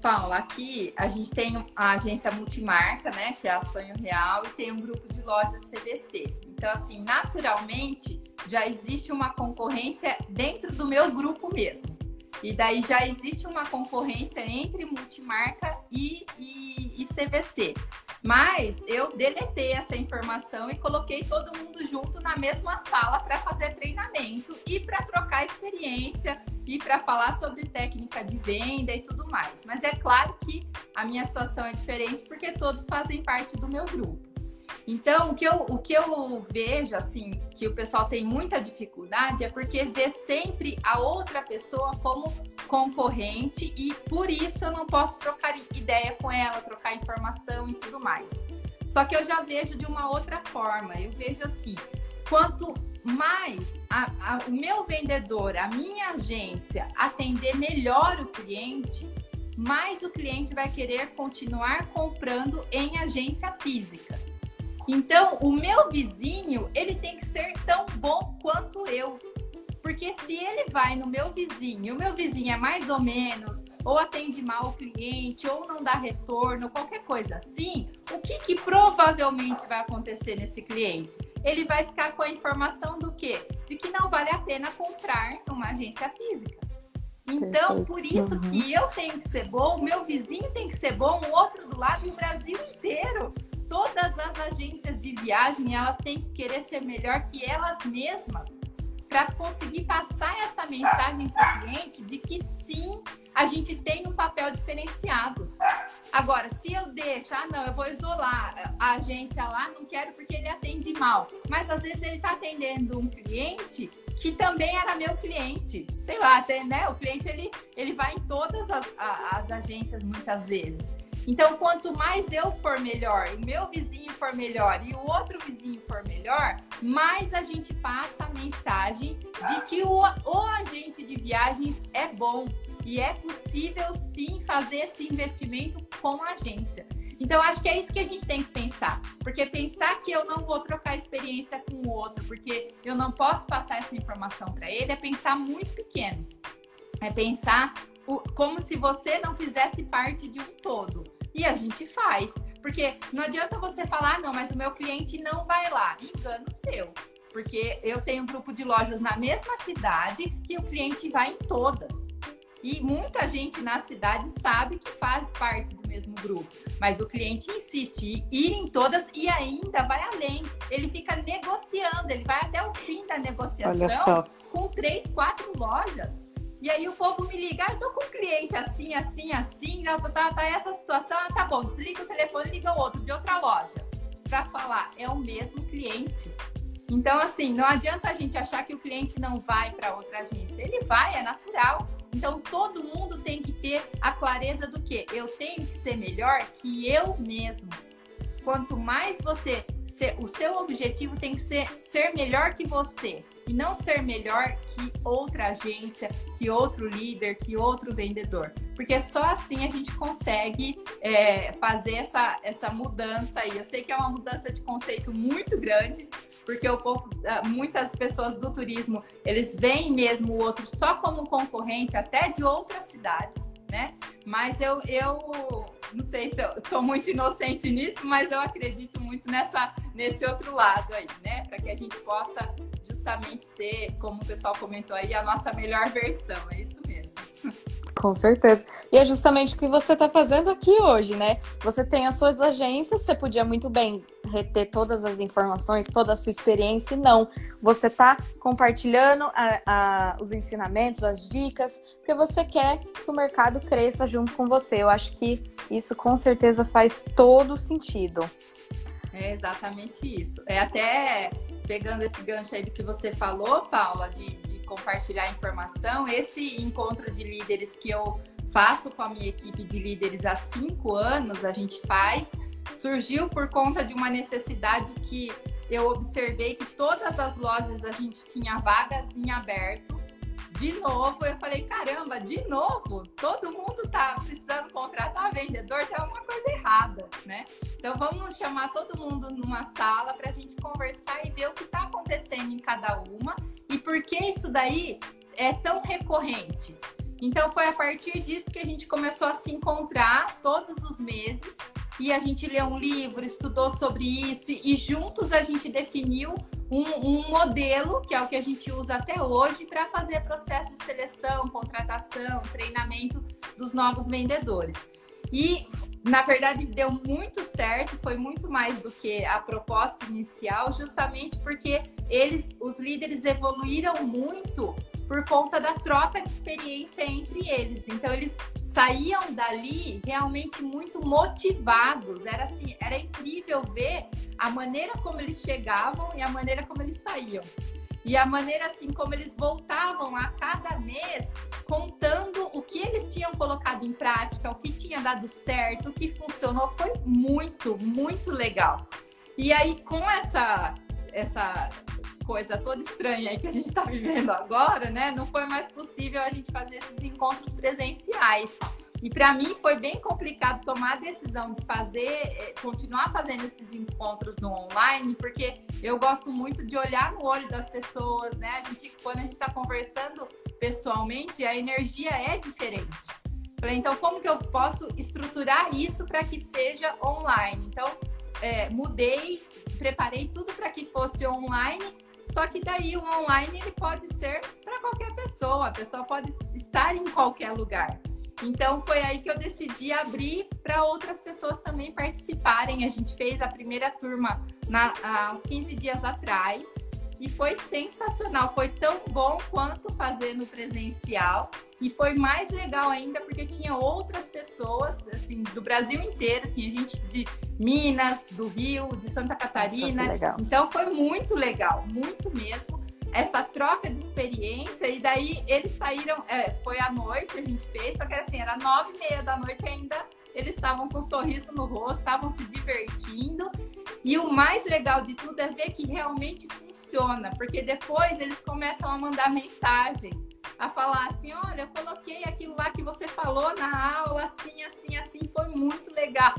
Paula, aqui a gente tem a agência multimarca, né, que é a Sonho Real, e tem um grupo de lojas CBC. Então, assim, naturalmente já existe uma concorrência dentro do meu grupo mesmo. E daí já existe uma concorrência entre multimarca e, e, e CVC. Mas eu deletei essa informação e coloquei todo mundo junto na mesma sala para fazer treinamento e para trocar experiência e para falar sobre técnica de venda e tudo mais. Mas é claro que a minha situação é diferente porque todos fazem parte do meu grupo. Então, o que, eu, o que eu vejo, assim, que o pessoal tem muita dificuldade é porque vê sempre a outra pessoa como concorrente e por isso eu não posso trocar ideia com ela, trocar informação e tudo mais. Só que eu já vejo de uma outra forma. Eu vejo assim: quanto mais a, a, o meu vendedor, a minha agência atender melhor o cliente, mais o cliente vai querer continuar comprando em agência física. Então, o meu vizinho, ele tem que ser tão bom quanto eu. Porque se ele vai no meu vizinho, o meu vizinho é mais ou menos, ou atende mal o cliente, ou não dá retorno, qualquer coisa assim, o que, que provavelmente vai acontecer nesse cliente? Ele vai ficar com a informação do quê? De que não vale a pena comprar numa agência física. Então, Perfeito. por isso uhum. que eu tenho que ser bom, o meu vizinho tem que ser bom, o outro do lado e o Brasil inteiro. Todas as agências de viagem, elas têm que querer ser melhor que elas mesmas para conseguir passar essa mensagem para o cliente de que sim, a gente tem um papel diferenciado. Agora, se eu deixo, ah, não, eu vou isolar a agência lá, não quero porque ele atende mal. Mas às vezes ele está atendendo um cliente que também era meu cliente. Sei lá, até, né? O cliente ele, ele vai em todas as, as agências muitas vezes. Então, quanto mais eu for melhor, o meu vizinho for melhor e o outro vizinho for melhor, mais a gente passa a mensagem de que o, o agente de viagens é bom e é possível sim fazer esse investimento com a agência. Então, acho que é isso que a gente tem que pensar. Porque pensar que eu não vou trocar experiência com o outro, porque eu não posso passar essa informação para ele, é pensar muito pequeno. É pensar o, como se você não fizesse parte de um todo. E a gente faz. Porque não adianta você falar, ah, não, mas o meu cliente não vai lá. Engano seu. Porque eu tenho um grupo de lojas na mesma cidade que o cliente vai em todas. E muita gente na cidade sabe que faz parte do mesmo grupo, mas o cliente insiste em ir em todas e ainda vai além. Ele fica negociando, ele vai até o fim da negociação com três, quatro lojas. E aí o povo me liga, ah, eu tô com um cliente assim, assim, assim, tá, tá, tá essa situação, ah, tá bom, desliga o telefone e liga o outro de outra loja. Para falar, é o mesmo cliente. Então, assim, não adianta a gente achar que o cliente não vai para outra agência. Ele vai, é natural. Então, todo mundo tem que ter a clareza do que eu tenho que ser melhor que eu mesmo. Quanto mais você, ser, o seu objetivo tem que ser ser melhor que você e não ser melhor que outra agência, que outro líder, que outro vendedor. Porque só assim a gente consegue é, fazer essa, essa mudança aí. Eu sei que é uma mudança de conceito muito grande, porque o povo, muitas pessoas do turismo, eles veem mesmo o outro só como concorrente, até de outras cidades, né? Mas eu, eu não sei se eu sou muito inocente nisso, mas eu acredito muito nessa, nesse outro lado aí, né? Para que a gente possa justamente ser, como o pessoal comentou aí, a nossa melhor versão. É isso mesmo. Com certeza. E é justamente o que você está fazendo aqui hoje, né? Você tem as suas agências, você podia muito bem reter todas as informações, toda a sua experiência, e não. Você está compartilhando a, a, os ensinamentos, as dicas, porque você quer que o mercado cresça junto com você. Eu acho que isso com certeza faz todo sentido. É exatamente isso. É até pegando esse gancho aí do que você falou, Paula, de, de compartilhar informação, esse encontro de líderes que eu faço com a minha equipe de líderes há cinco anos, a gente faz, surgiu por conta de uma necessidade que eu observei que todas as lojas a gente tinha vagas em aberto. De novo, eu falei, caramba, de novo, todo mundo tá precisando contratar vendedor, tem alguma coisa errada, né? Então vamos chamar todo mundo numa sala para a gente conversar e ver o que está acontecendo em cada uma e por que isso daí é tão recorrente. Então foi a partir disso que a gente começou a se encontrar todos os meses e a gente leu um livro, estudou sobre isso e juntos a gente definiu um, um, modelo, que é o que a gente usa até hoje, para fazer processo de seleção, contratação, treinamento dos novos vendedores. E, na verdade, deu muito certo, foi muito mais do que a proposta inicial, justamente porque eles, os líderes, evoluíram muito por conta da troca de experiência entre eles. Então eles saíam dali realmente muito motivados. Era assim, era incrível ver a maneira como eles chegavam e a maneira como eles saíam. E a maneira assim como eles voltavam a cada mês contando o que eles tinham colocado em prática, o que tinha dado certo, o que funcionou, foi muito, muito legal. E aí, com essa, essa coisa toda estranha aí que a gente está vivendo agora, né? Não foi mais possível a gente fazer esses encontros presenciais. E para mim foi bem complicado tomar a decisão de fazer, eh, continuar fazendo esses encontros no online, porque eu gosto muito de olhar no olho das pessoas, né? A gente, quando a gente está conversando pessoalmente, a energia é diferente. Falei, então como que eu posso estruturar isso para que seja online? Então, é, mudei, preparei tudo para que fosse online só que daí o online ele pode ser para qualquer pessoa, a pessoa pode estar em qualquer lugar. Então foi aí que eu decidi abrir para outras pessoas também participarem. A gente fez a primeira turma na, há uns 15 dias atrás e foi sensacional. Foi tão bom quanto fazer no presencial. E foi mais legal ainda porque tinha outras pessoas, assim, do Brasil inteiro. Tinha gente de Minas, do Rio, de Santa Catarina. Nossa, então foi muito legal, muito mesmo. Essa troca de experiência, e daí eles saíram, é, foi à noite, a gente fez, só que assim, era nove e meia da noite ainda eles estavam com um sorriso no rosto, estavam se divertindo. E o mais legal de tudo é ver que realmente funciona, porque depois eles começam a mandar mensagem, a falar assim: olha, eu coloquei aquilo lá que você falou na aula, assim, assim, assim, foi muito legal.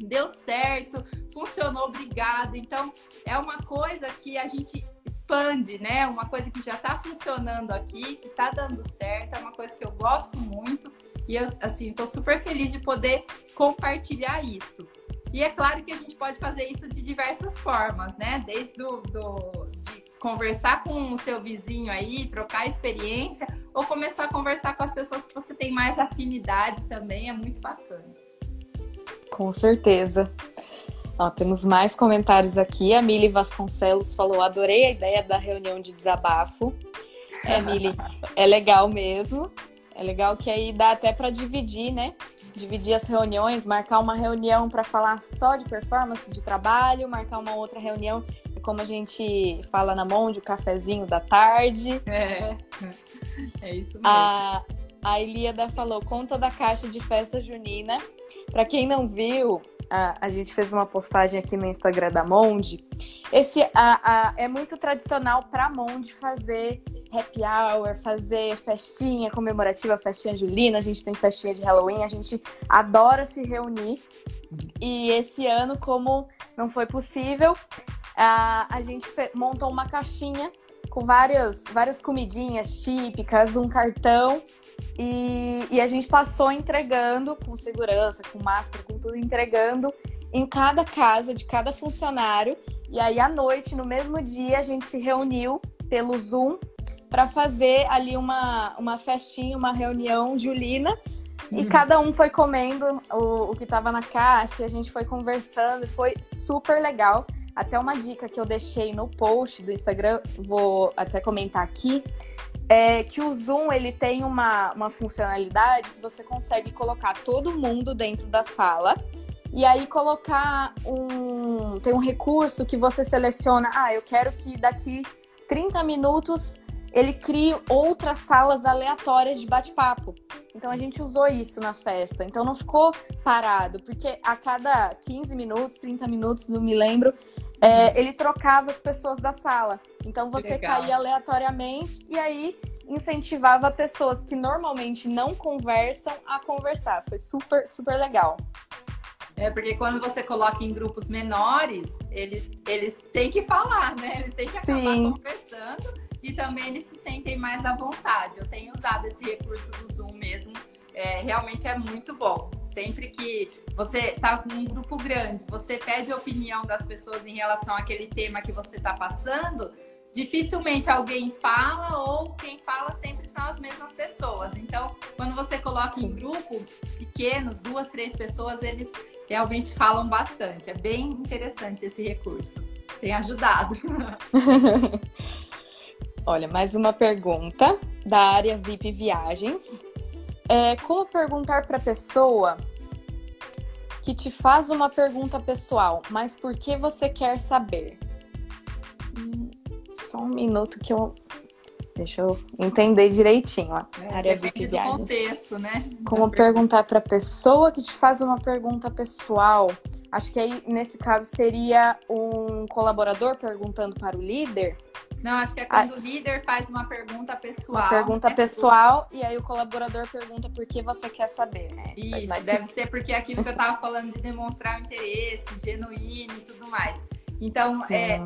Deu certo, funcionou, obrigado. Então, é uma coisa que a gente expande, né? Uma coisa que já está funcionando aqui, que está dando certo, é uma coisa que eu gosto muito. E eu, assim, estou super feliz de poder compartilhar isso. E é claro que a gente pode fazer isso de diversas formas, né? Desde do, do, conversar com o seu vizinho aí, trocar experiência, ou começar a conversar com as pessoas que você tem mais afinidade também, é muito bacana. Com certeza. Ó, temos mais comentários aqui. A Mili Vasconcelos falou: adorei a ideia da reunião de desabafo. É, Mili, é legal mesmo. É legal que aí dá até para dividir, né? Dividir as reuniões, marcar uma reunião para falar só de performance de trabalho, marcar uma outra reunião, como a gente fala na mão de o cafezinho da tarde. É, é isso mesmo. A, a Ilíada falou: conta da caixa de festa junina. Para quem não viu, a, a, gente fez uma postagem aqui no Instagram da Monde. Esse a, a, é muito tradicional para a Monde fazer happy hour, fazer festinha comemorativa, festinha julina, a gente tem festinha de Halloween, a gente adora se reunir. E esse ano, como não foi possível, a, gente montou uma caixinha com várias, várias comidinhas típicas, um cartão e, e, a gente passou entregando com segurança, com máscara, com tudo, entregando em cada casa de cada funcionário. E aí, à noite, no mesmo dia, a gente se reuniu pelo Zoom para fazer ali uma, uma festinha, uma reunião julina. Uhum. E cada um foi comendo o, o que estava na caixa, e a gente foi conversando, e foi super legal. Até uma dica que eu deixei no post do Instagram, vou até comentar aqui, é que o Zoom ele tem uma, uma funcionalidade que você consegue colocar todo mundo dentro da sala e aí colocar um. Tem um recurso que você seleciona, ah, eu quero que daqui 30 minutos ele crie outras salas aleatórias de bate-papo. Então a gente usou isso na festa. Então não ficou parado, porque a cada 15 minutos, 30 minutos, não me lembro, é, ele trocava as pessoas da sala. Então você caía aleatoriamente e aí incentivava pessoas que normalmente não conversam a conversar. Foi super, super legal. É, porque quando você coloca em grupos menores, eles, eles têm que falar, né? Eles têm que acabar Sim. conversando e também eles se sentem mais à vontade. Eu tenho usado esse recurso do Zoom mesmo. É, realmente é muito bom. Sempre que você está com um grupo grande, você pede a opinião das pessoas em relação àquele tema que você está passando, dificilmente alguém fala ou quem fala sempre são as mesmas pessoas. Então, quando você coloca em grupo pequenos, duas, três pessoas, eles realmente falam bastante. É bem interessante esse recurso. Tem ajudado. Olha, mais uma pergunta da área VIP Viagens. É, como perguntar para a pessoa que te faz uma pergunta pessoal, mas por que você quer saber? Hum, só um minuto que eu Deixa eu entender direitinho. Ó. É, área VIP viagens. contexto, né? Como perguntar para a pessoa que te faz uma pergunta pessoal. Acho que aí, nesse caso, seria um colaborador perguntando para o líder. Não, acho que é quando a... o líder faz uma pergunta pessoal. Uma pergunta é pessoal, e aí o colaborador pergunta por que você quer saber, né? Isso, deve ser porque é aquilo que eu estava falando de demonstrar o interesse, genuíno e tudo mais. Então, é,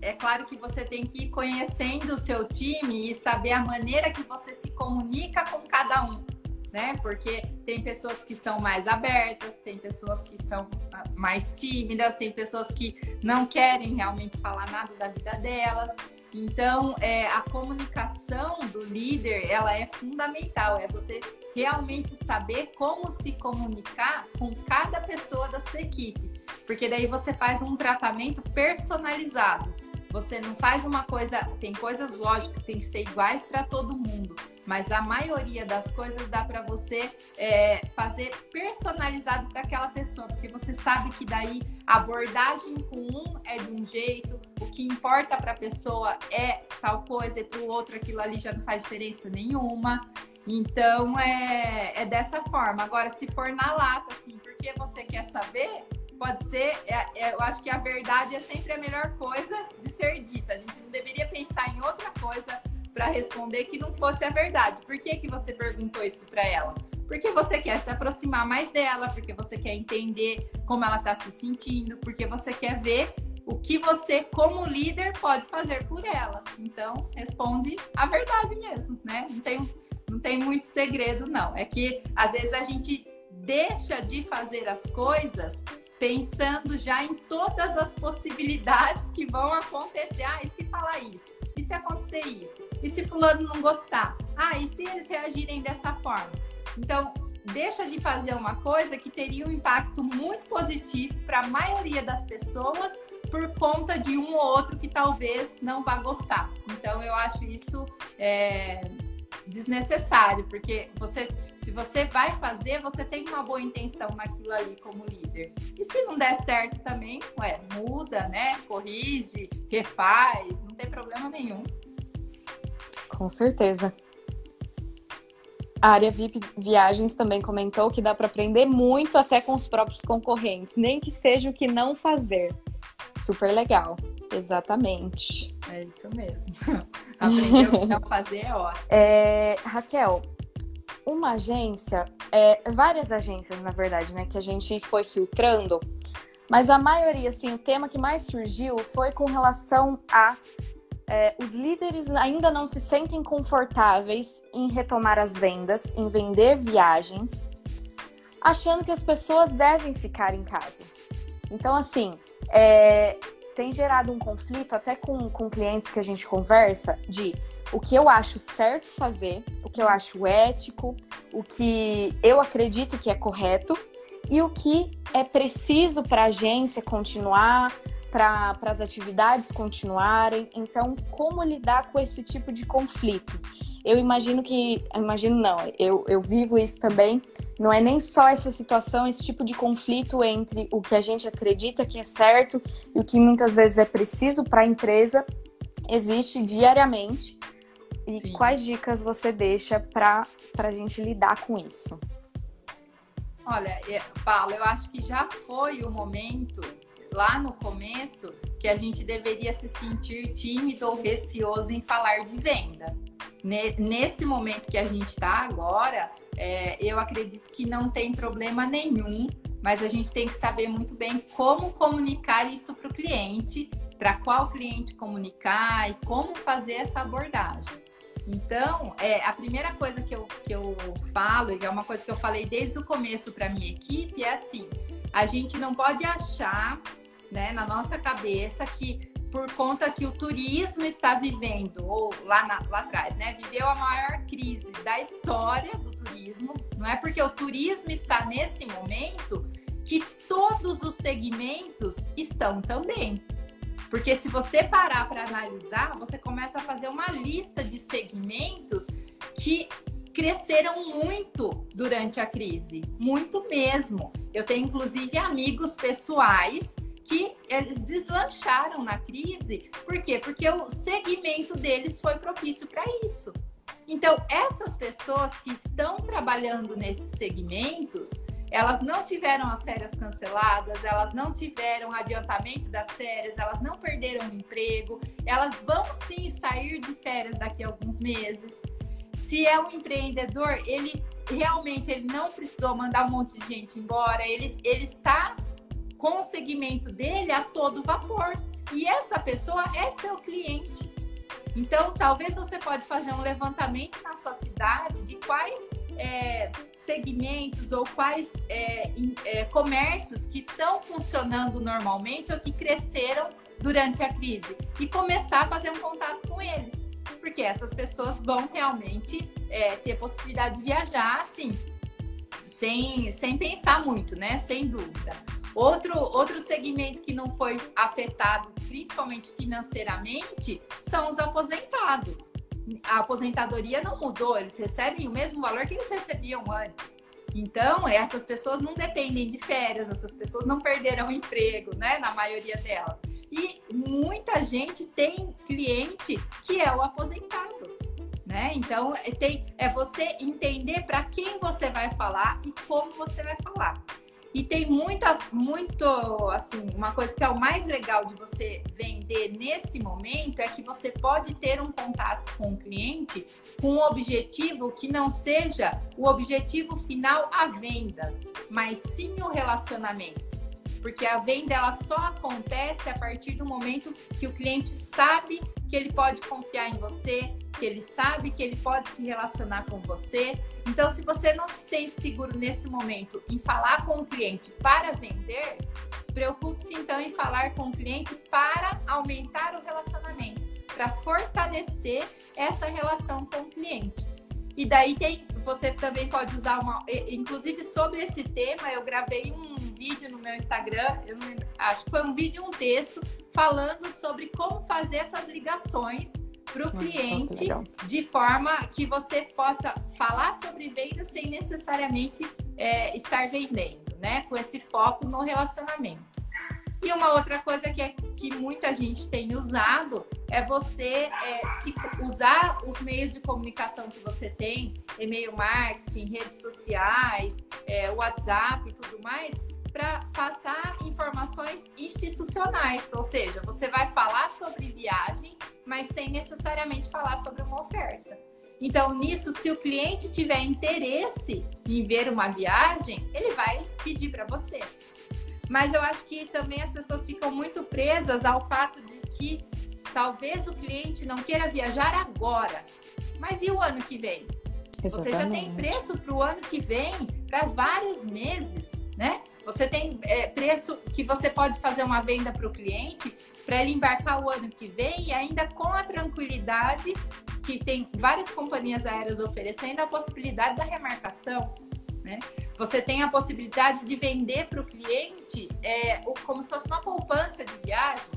é claro que você tem que ir conhecendo o seu time e saber a maneira que você se comunica com cada um. Né? Porque tem pessoas que são mais abertas, tem pessoas que são ah, mais tímidas, tem pessoas que não querem realmente falar nada da vida delas. Então, é, a comunicação do líder, ela é fundamental. É você realmente saber como se comunicar com cada pessoa da sua equipe. Porque daí você faz um tratamento personalizado. Você não faz uma coisa, tem coisas lógicas que tem que ser iguais para todo mundo, mas a maioria das coisas dá para você é, fazer personalizado para aquela pessoa, porque você sabe que daí a abordagem com um é de um jeito, o que importa para a pessoa é tal coisa e para o outro aquilo ali já não faz diferença nenhuma. Então é, é dessa forma. Agora, se for na lata, assim, porque você quer saber, pode ser, é, é, eu acho que a verdade é sempre a melhor coisa de ser dita. A gente não deveria pensar em outra coisa para responder que não fosse a verdade. Por que, que você perguntou isso para ela? Porque você quer se aproximar mais dela, porque você quer entender como ela está se sentindo, porque você quer ver o que você, como líder, pode fazer por ela. Então, responde a verdade mesmo, né? Não tem, não tem muito segredo, não. É que às vezes a gente deixa de fazer as coisas pensando já em todas as possibilidades que vão acontecer. Ah, e se falar isso? E se acontecer isso? E se fulano não gostar? Ah, e se eles reagirem dessa forma? Então, deixa de fazer uma coisa que teria um impacto muito positivo para a maioria das pessoas por conta de um ou outro que talvez não vá gostar. Então, eu acho isso é, desnecessário, porque você, se você vai fazer, você tem uma boa intenção naquilo ali como líder. E se não der certo também, ué, muda, né? Corrige, refaz, não tem problema nenhum. Com certeza. A área VIP Viagens também comentou que dá para aprender muito até com os próprios concorrentes, nem que seja o que não fazer. Super legal. Exatamente. É isso mesmo. Aprender o que não fazer é ótimo. É, Raquel, uma agência, é, várias agências, na verdade, né, que a gente foi filtrando, mas a maioria, assim, o tema que mais surgiu foi com relação a é, os líderes ainda não se sentem confortáveis em retomar as vendas, em vender viagens, achando que as pessoas devem ficar em casa. Então, assim, é, tem gerado um conflito até com, com clientes que a gente conversa de o que eu acho certo fazer, o que eu acho ético, o que eu acredito que é correto e o que é preciso para a agência continuar, para as atividades continuarem. Então, como lidar com esse tipo de conflito? eu imagino que. Imagino não, eu, eu vivo isso também. Não é nem só essa situação, esse tipo de conflito entre o que a gente acredita que é certo e o que muitas vezes é preciso para a empresa, existe diariamente. E Sim. quais dicas você deixa para a gente lidar com isso? Olha, é, Paulo, eu acho que já foi o momento, lá no começo, que a gente deveria se sentir tímido ou receoso em falar de venda nesse momento que a gente está agora, é, eu acredito que não tem problema nenhum, mas a gente tem que saber muito bem como comunicar isso para o cliente, para qual cliente comunicar e como fazer essa abordagem. Então, é, a primeira coisa que eu, que eu falo, e é uma coisa que eu falei desde o começo para minha equipe, é assim: a gente não pode achar né, na nossa cabeça que por conta que o turismo está vivendo, ou lá, na, lá atrás, né? Viveu a maior crise da história do turismo. Não é porque o turismo está nesse momento que todos os segmentos estão também. Porque se você parar para analisar, você começa a fazer uma lista de segmentos que cresceram muito durante a crise, muito mesmo. Eu tenho inclusive amigos pessoais que eles deslancharam na crise. Por quê? Porque o segmento deles foi propício para isso. Então, essas pessoas que estão trabalhando nesses segmentos, elas não tiveram as férias canceladas, elas não tiveram adiantamento das férias, elas não perderam o emprego, elas vão sim sair de férias daqui a alguns meses. Se é um empreendedor, ele realmente ele não precisou mandar um monte de gente embora, ele, ele está com o segmento dele a todo vapor. E essa pessoa é seu cliente. Então, talvez você pode fazer um levantamento na sua cidade de quais é, segmentos ou quais é, é, comércios que estão funcionando normalmente ou que cresceram durante a crise e começar a fazer um contato com eles, porque essas pessoas vão realmente é, ter possibilidade de viajar, assim, sem, sem pensar muito, né? Sem dúvida. Outro, outro segmento que não foi afetado, principalmente financeiramente, são os aposentados. A aposentadoria não mudou, eles recebem o mesmo valor que eles recebiam antes. Então, essas pessoas não dependem de férias, essas pessoas não perderão emprego, né? Na maioria delas. E muita gente tem cliente que é o aposentado. Né? Então, é, tem, é você entender para quem você vai falar e como você vai falar. E tem muita, muito, assim, uma coisa que é o mais legal de você vender nesse momento é que você pode ter um contato com o cliente com um objetivo que não seja o objetivo final a venda, mas sim o relacionamento. Porque a venda ela só acontece a partir do momento que o cliente sabe que ele pode confiar em você, que ele sabe que ele pode se relacionar com você. Então, se você não se sente seguro nesse momento em falar com o cliente para vender, preocupe-se então em falar com o cliente para aumentar o relacionamento, para fortalecer essa relação com o cliente. E daí tem, você também pode usar uma, inclusive sobre esse tema, eu gravei um vídeo no meu Instagram, eu acho que foi um vídeo e um texto falando sobre como fazer essas ligações para o cliente de forma que você possa falar sobre venda sem necessariamente é, estar vendendo, né? Com esse foco no relacionamento. E uma outra coisa que, é, que muita gente tem usado é você é, se, usar os meios de comunicação que você tem, e-mail marketing, redes sociais, é, WhatsApp e tudo mais, para passar informações institucionais, ou seja, você vai falar sobre viagem, mas sem necessariamente falar sobre uma oferta. Então, nisso, se o cliente tiver interesse em ver uma viagem, ele vai pedir para você. Mas eu acho que também as pessoas ficam muito presas ao fato de que talvez o cliente não queira viajar agora. Mas e o ano que vem? Exatamente. Você já tem preço para o ano que vem para vários meses, né? Você tem é, preço que você pode fazer uma venda para o cliente para ele embarcar o ano que vem e ainda com a tranquilidade que tem várias companhias aéreas oferecendo a possibilidade da remarcação. Né? Você tem a possibilidade de vender para o cliente é, como se fosse uma poupança de viagem.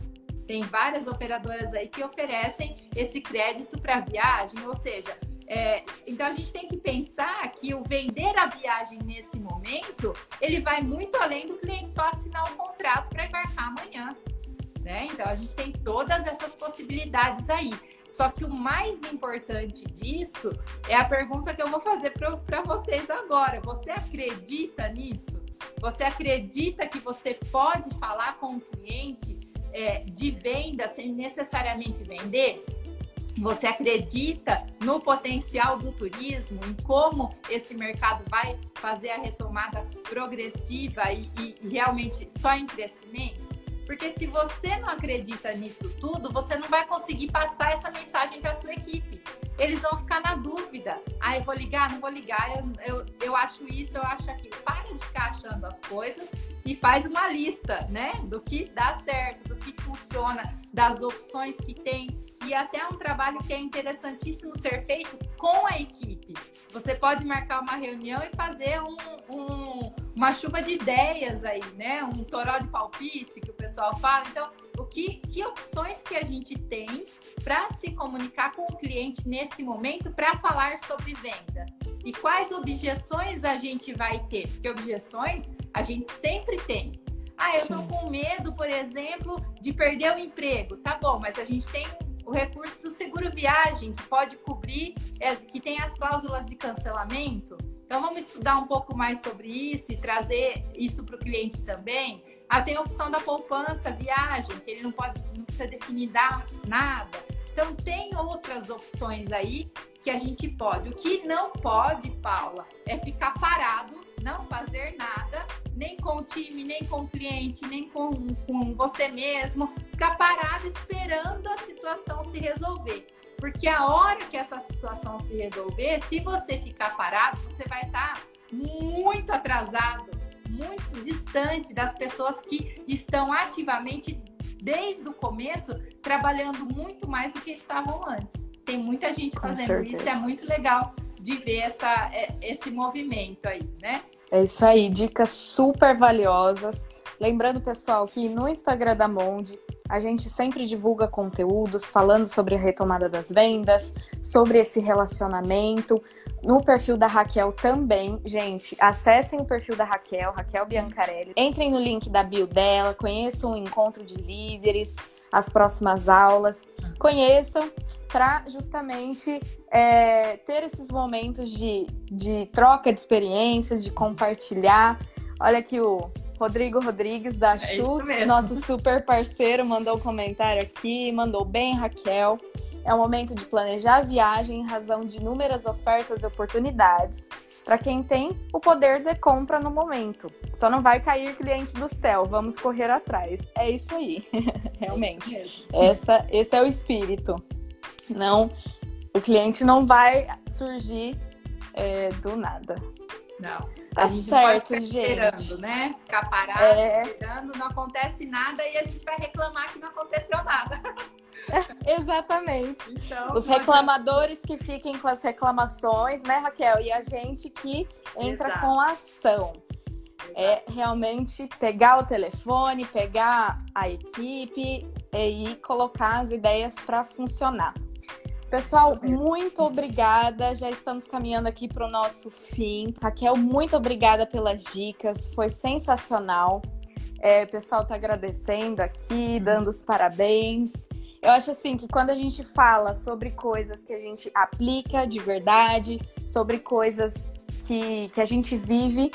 Tem várias operadoras aí que oferecem esse crédito para viagem, ou seja, é, então a gente tem que pensar que o vender a viagem nesse momento, ele vai muito além do cliente só assinar o contrato para embarcar amanhã. Né? Então a gente tem todas essas possibilidades aí. Só que o mais importante disso é a pergunta que eu vou fazer para vocês agora. Você acredita nisso? Você acredita que você pode falar com o cliente é, de venda sem necessariamente vender? Você acredita no potencial do turismo, em como esse mercado vai fazer a retomada progressiva e, e realmente só em crescimento? Porque se você não acredita nisso tudo, você não vai conseguir passar essa mensagem para sua equipe. Eles vão ficar na dúvida. Ah, eu vou ligar, não vou ligar, eu, eu, eu acho isso, eu acho aquilo. Para de ficar achando as coisas e faz uma lista, né? Do que dá certo, do que funciona, das opções que tem e até um trabalho que é interessantíssimo ser feito com a equipe. Você pode marcar uma reunião e fazer um, um, uma chuva de ideias aí, né? Um toró de palpite que o pessoal fala. Então, o que, que opções que a gente tem para se comunicar com o cliente nesse momento para falar sobre venda? E quais objeções a gente vai ter? Porque objeções a gente sempre tem. Ah, eu estou com medo, por exemplo, de perder o emprego. Tá bom, mas a gente tem o recurso do seguro viagem, que pode cobrir, é, que tem as cláusulas de cancelamento. Então, vamos estudar um pouco mais sobre isso e trazer isso para o cliente também. Ah, tem a opção da poupança, viagem, que ele não pode, não precisa definir nada. Então, tem outras opções aí que a gente pode. O que não pode, Paula, é ficar parado, não fazer nada, nem com o time, nem com o cliente, nem com, com você mesmo, ficar parado esperando a situação se resolver. Porque a hora que essa situação se resolver, se você ficar parado, você vai estar muito atrasado, muito distante das pessoas que estão ativamente desde o começo trabalhando muito mais do que estavam antes. Tem muita gente fazendo isso, é muito legal de ver essa, é, esse movimento aí, né? É isso aí, dicas super valiosas. Lembrando, pessoal, que no Instagram da Monde a gente sempre divulga conteúdos falando sobre a retomada das vendas, sobre esse relacionamento. No perfil da Raquel também, gente, acessem o perfil da Raquel, Raquel Biancarelli. Entrem no link da bio dela, conheçam o encontro de líderes, as próximas aulas, conheçam para justamente é, ter esses momentos de, de troca de experiências, de compartilhar. Olha aqui o Rodrigo Rodrigues da é Schutz, nosso super parceiro, mandou um comentário aqui, mandou bem, Raquel. É o momento de planejar a viagem em razão de inúmeras ofertas e oportunidades para quem tem o poder de compra no momento. Só não vai cair cliente do céu, vamos correr atrás. É isso aí, realmente. É isso Essa, esse é o espírito. Não, o cliente não vai surgir é, do nada. Não. Tá a gente certo, pode ficar esperando, né? Ficar parado, é... esperando, não acontece nada e a gente vai reclamar que não aconteceu nada. exatamente. Então, Os reclamadores que fiquem com as reclamações, né, Raquel? E a gente que entra Exato. com a ação. É realmente pegar o telefone, pegar a equipe e colocar as ideias para funcionar. Pessoal, muito obrigada. Já estamos caminhando aqui para o nosso fim. Raquel, muito obrigada pelas dicas. Foi sensacional. É, o pessoal está agradecendo aqui, uhum. dando os parabéns. Eu acho assim que quando a gente fala sobre coisas que a gente aplica de verdade, sobre coisas que, que a gente vive,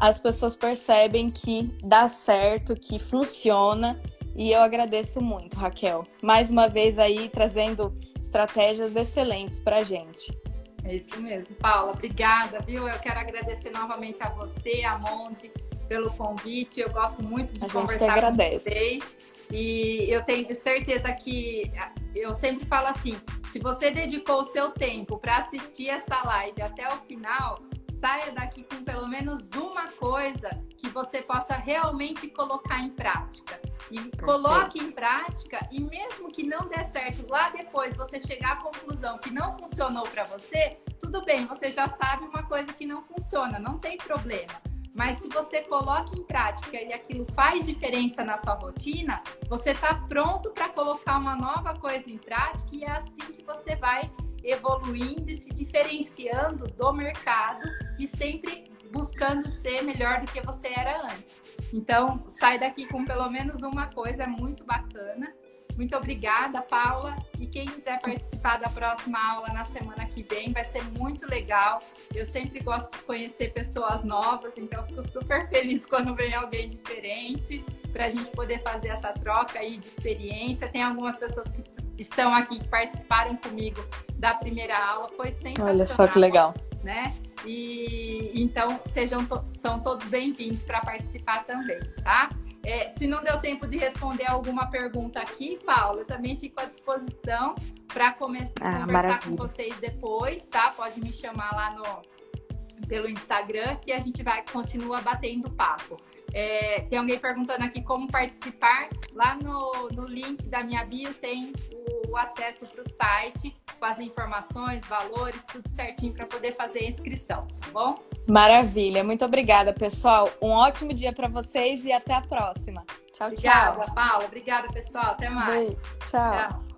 as pessoas percebem que dá certo, que funciona. E eu agradeço muito, Raquel. Mais uma vez aí trazendo estratégias excelentes para a gente. É isso mesmo. Paula, obrigada, viu? Eu quero agradecer novamente a você, a Monde, pelo convite. Eu gosto muito de a conversar com vocês. E eu tenho certeza que eu sempre falo assim: se você dedicou o seu tempo para assistir essa live até o final, saia daqui com pelo menos uma coisa que você possa realmente colocar em prática. E Perfeito. coloque em prática, e mesmo que não dê certo, lá depois você chegar à conclusão que não funcionou para você, tudo bem, você já sabe uma coisa que não funciona, não tem problema. Mas se você coloca em prática e aquilo faz diferença na sua rotina, você está pronto para colocar uma nova coisa em prática e é assim que você vai evoluindo e se diferenciando do mercado e sempre buscando ser melhor do que você era antes. Então, sai daqui com pelo menos uma coisa muito bacana. Muito obrigada, Paula. E quem quiser participar da próxima aula na semana que vem, vai ser muito legal. Eu sempre gosto de conhecer pessoas novas, então fico super feliz quando vem alguém diferente para a gente poder fazer essa troca aí de experiência. Tem algumas pessoas que estão aqui que participaram comigo da primeira aula, foi sensacional. Olha só que legal. Né? E então sejam são todos bem-vindos para participar também, tá? É, se não deu tempo de responder alguma pergunta aqui, Paula, eu também fico à disposição para começar a ah, conversar maravilha. com vocês depois, tá? Pode me chamar lá no pelo Instagram que a gente vai continua batendo papo. É, tem alguém perguntando aqui como participar. Lá no, no link da minha bio tem o, o acesso para o site com as informações, valores, tudo certinho para poder fazer a inscrição, tá bom? Maravilha, muito obrigada, pessoal. Um ótimo dia para vocês e até a próxima. Tchau, obrigada, tchau. Obrigada, Paula. Obrigada, pessoal. Até mais. Beijo. tchau. tchau.